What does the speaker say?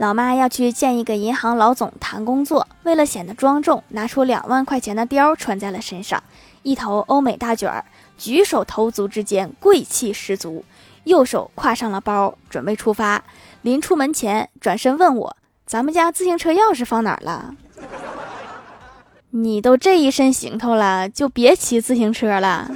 老妈要去见一个银行老总谈工作为了显得庄重拿出两万块钱的貂穿在了身上。一头欧美大卷儿举手投足之间贵气十足右手挎上了包准备出发。临出门前转身问我咱们家自行车钥匙放哪儿了？你都这一身行头了就别骑自行车了。